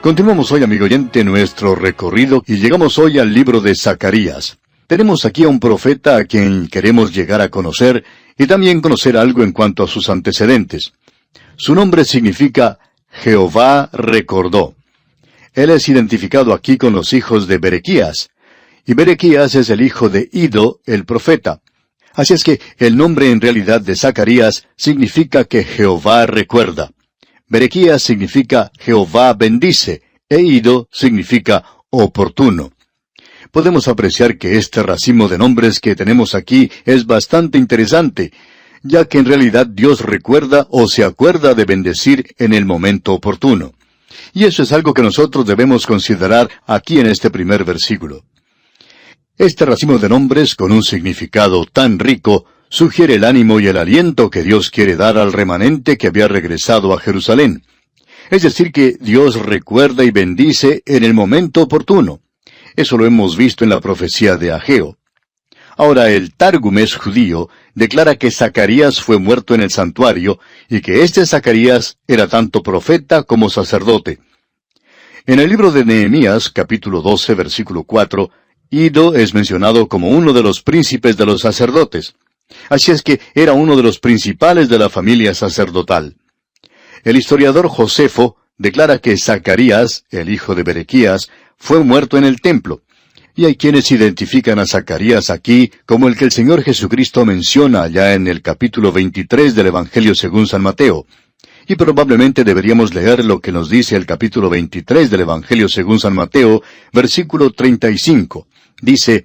Continuamos hoy, amigo oyente, nuestro recorrido y llegamos hoy al libro de Zacarías. Tenemos aquí a un profeta a quien queremos llegar a conocer y también conocer algo en cuanto a sus antecedentes. Su nombre significa Jehová recordó. Él es identificado aquí con los hijos de Berequías, y Berequías es el hijo de Ido, el profeta. Así es que el nombre en realidad de Zacarías significa que Jehová recuerda. Berequías significa Jehová bendice, e Ido significa oportuno. Podemos apreciar que este racimo de nombres que tenemos aquí es bastante interesante, ya que en realidad Dios recuerda o se acuerda de bendecir en el momento oportuno. Y eso es algo que nosotros debemos considerar aquí en este primer versículo. Este racimo de nombres, con un significado tan rico, sugiere el ánimo y el aliento que Dios quiere dar al remanente que había regresado a Jerusalén. Es decir, que Dios recuerda y bendice en el momento oportuno. Eso lo hemos visto en la profecía de Ageo. Ahora el Targumes judío declara que Zacarías fue muerto en el santuario y que este Zacarías era tanto profeta como sacerdote. En el libro de Nehemías, capítulo 12, versículo 4, Ido es mencionado como uno de los príncipes de los sacerdotes. Así es que era uno de los principales de la familia sacerdotal. El historiador Josefo declara que Zacarías, el hijo de Berequías, fue muerto en el templo. Y hay quienes identifican a Zacarías aquí como el que el Señor Jesucristo menciona allá en el capítulo 23 del Evangelio según San Mateo. Y probablemente deberíamos leer lo que nos dice el capítulo 23 del Evangelio según San Mateo, versículo 35. Dice,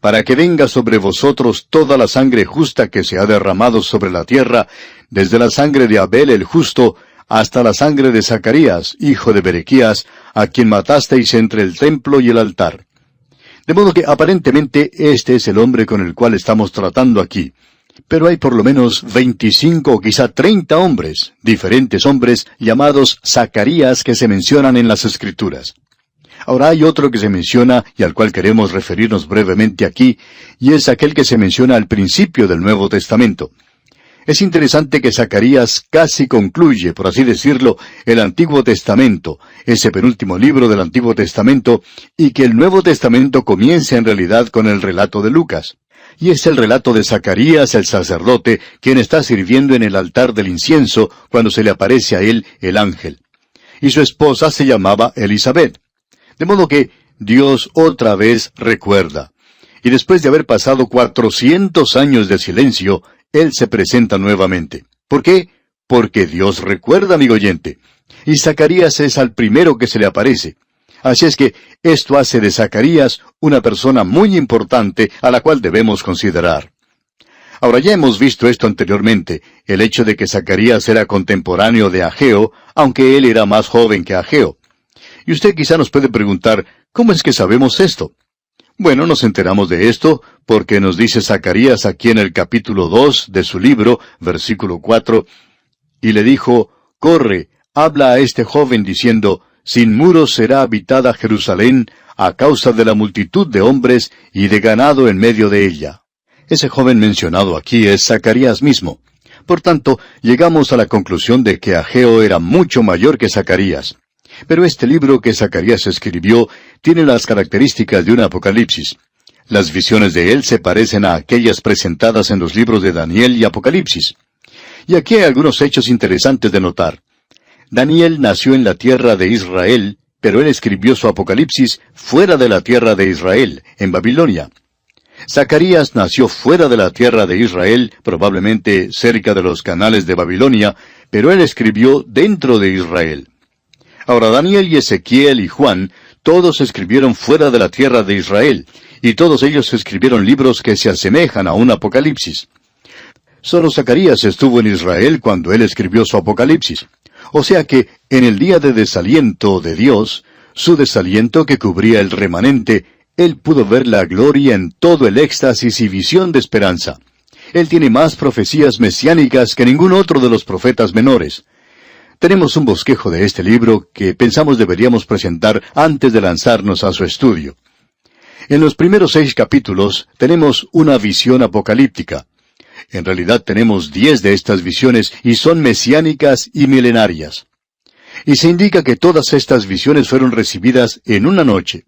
para que venga sobre vosotros toda la sangre justa que se ha derramado sobre la tierra, desde la sangre de Abel el justo, hasta la sangre de Zacarías, hijo de Berequías, a quien matasteis entre el templo y el altar. De modo que aparentemente este es el hombre con el cual estamos tratando aquí. Pero hay por lo menos veinticinco o quizá treinta hombres, diferentes hombres llamados Zacarías que se mencionan en las Escrituras. Ahora hay otro que se menciona y al cual queremos referirnos brevemente aquí, y es aquel que se menciona al principio del Nuevo Testamento. Es interesante que Zacarías casi concluye, por así decirlo, el Antiguo Testamento, ese penúltimo libro del Antiguo Testamento, y que el Nuevo Testamento comience en realidad con el relato de Lucas. Y es el relato de Zacarías el sacerdote, quien está sirviendo en el altar del incienso cuando se le aparece a él el ángel. Y su esposa se llamaba Elizabeth. De modo que Dios otra vez recuerda. Y después de haber pasado cuatrocientos años de silencio, él se presenta nuevamente. ¿Por qué? Porque Dios recuerda, amigo oyente. Y Zacarías es al primero que se le aparece. Así es que esto hace de Zacarías una persona muy importante a la cual debemos considerar. Ahora ya hemos visto esto anteriormente, el hecho de que Zacarías era contemporáneo de Ageo, aunque él era más joven que Ageo. Y usted quizá nos puede preguntar, ¿cómo es que sabemos esto? Bueno, nos enteramos de esto porque nos dice Zacarías aquí en el capítulo dos de su libro, versículo cuatro, y le dijo, Corre, habla a este joven diciendo, Sin muros será habitada Jerusalén a causa de la multitud de hombres y de ganado en medio de ella. Ese joven mencionado aquí es Zacarías mismo. Por tanto, llegamos a la conclusión de que Ageo era mucho mayor que Zacarías. Pero este libro que Zacarías escribió tiene las características de un apocalipsis. Las visiones de él se parecen a aquellas presentadas en los libros de Daniel y Apocalipsis. Y aquí hay algunos hechos interesantes de notar. Daniel nació en la tierra de Israel, pero él escribió su Apocalipsis fuera de la tierra de Israel, en Babilonia. Zacarías nació fuera de la tierra de Israel, probablemente cerca de los canales de Babilonia, pero él escribió dentro de Israel. Ahora Daniel y Ezequiel y Juan todos escribieron fuera de la tierra de Israel, y todos ellos escribieron libros que se asemejan a un Apocalipsis. Solo Zacarías estuvo en Israel cuando él escribió su Apocalipsis. O sea que, en el día de desaliento de Dios, su desaliento que cubría el remanente, él pudo ver la gloria en todo el éxtasis y visión de esperanza. Él tiene más profecías mesiánicas que ningún otro de los profetas menores. Tenemos un bosquejo de este libro que pensamos deberíamos presentar antes de lanzarnos a su estudio. En los primeros seis capítulos tenemos una visión apocalíptica. En realidad tenemos diez de estas visiones y son mesiánicas y milenarias. Y se indica que todas estas visiones fueron recibidas en una noche.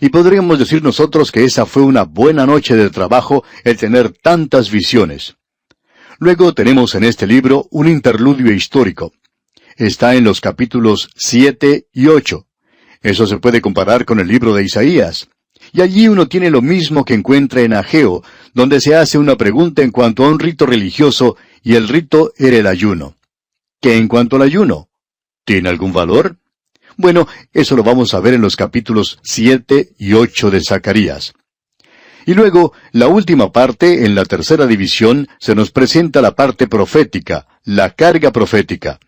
Y podríamos decir nosotros que esa fue una buena noche de trabajo el tener tantas visiones. Luego tenemos en este libro un interludio histórico. Está en los capítulos 7 y 8. Eso se puede comparar con el libro de Isaías. Y allí uno tiene lo mismo que encuentra en Ageo, donde se hace una pregunta en cuanto a un rito religioso, y el rito era el ayuno. ¿Qué en cuanto al ayuno? ¿Tiene algún valor? Bueno, eso lo vamos a ver en los capítulos 7 y 8 de Zacarías. Y luego, la última parte, en la tercera división, se nos presenta la parte profética, la carga profética.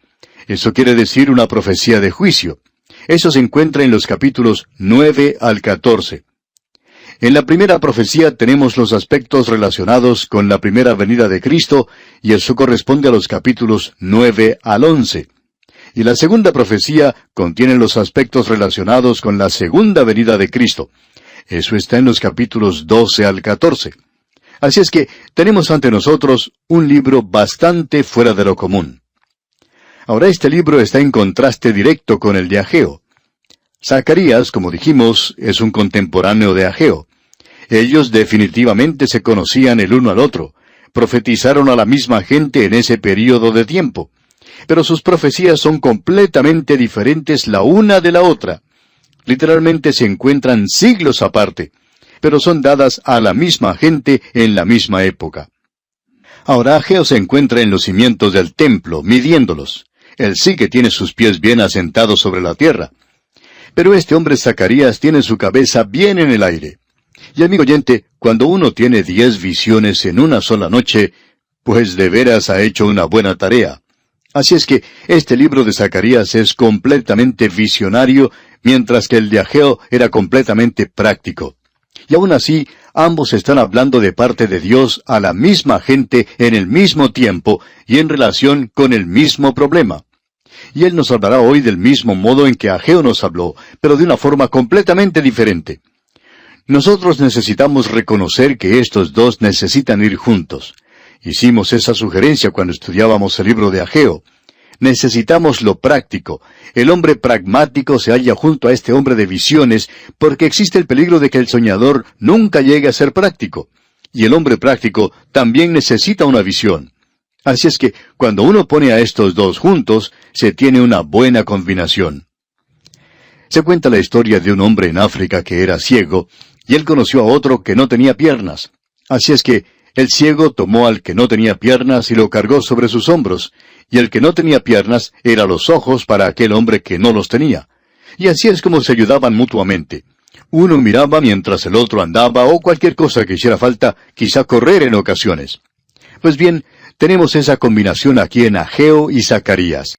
Eso quiere decir una profecía de juicio. Eso se encuentra en los capítulos 9 al 14. En la primera profecía tenemos los aspectos relacionados con la primera venida de Cristo, y eso corresponde a los capítulos 9 al 11. Y la segunda profecía contiene los aspectos relacionados con la segunda venida de Cristo. Eso está en los capítulos 12 al 14. Así es que tenemos ante nosotros un libro bastante fuera de lo común. Ahora este libro está en contraste directo con el de Ageo. Zacarías, como dijimos, es un contemporáneo de Ageo. Ellos definitivamente se conocían el uno al otro, profetizaron a la misma gente en ese período de tiempo. Pero sus profecías son completamente diferentes la una de la otra. Literalmente se encuentran siglos aparte, pero son dadas a la misma gente en la misma época. Ahora Ageo se encuentra en los cimientos del templo, midiéndolos. Él sí que tiene sus pies bien asentados sobre la tierra. Pero este hombre Zacarías tiene su cabeza bien en el aire. Y amigo oyente, cuando uno tiene diez visiones en una sola noche, pues de veras ha hecho una buena tarea. Así es que este libro de Zacarías es completamente visionario, mientras que el de Ageo era completamente práctico. Y aún así, ambos están hablando de parte de Dios a la misma gente en el mismo tiempo y en relación con el mismo problema. Y Él nos hablará hoy del mismo modo en que Ageo nos habló, pero de una forma completamente diferente. Nosotros necesitamos reconocer que estos dos necesitan ir juntos. Hicimos esa sugerencia cuando estudiábamos el libro de Ageo. Necesitamos lo práctico. El hombre pragmático se halla junto a este hombre de visiones porque existe el peligro de que el soñador nunca llegue a ser práctico. Y el hombre práctico también necesita una visión. Así es que cuando uno pone a estos dos juntos, se tiene una buena combinación. Se cuenta la historia de un hombre en África que era ciego y él conoció a otro que no tenía piernas. Así es que el ciego tomó al que no tenía piernas y lo cargó sobre sus hombros, y el que no tenía piernas era los ojos para aquel hombre que no los tenía. Y así es como se ayudaban mutuamente. Uno miraba mientras el otro andaba o cualquier cosa que hiciera falta, quizá correr en ocasiones. Pues bien, tenemos esa combinación aquí en Ageo y Zacarías.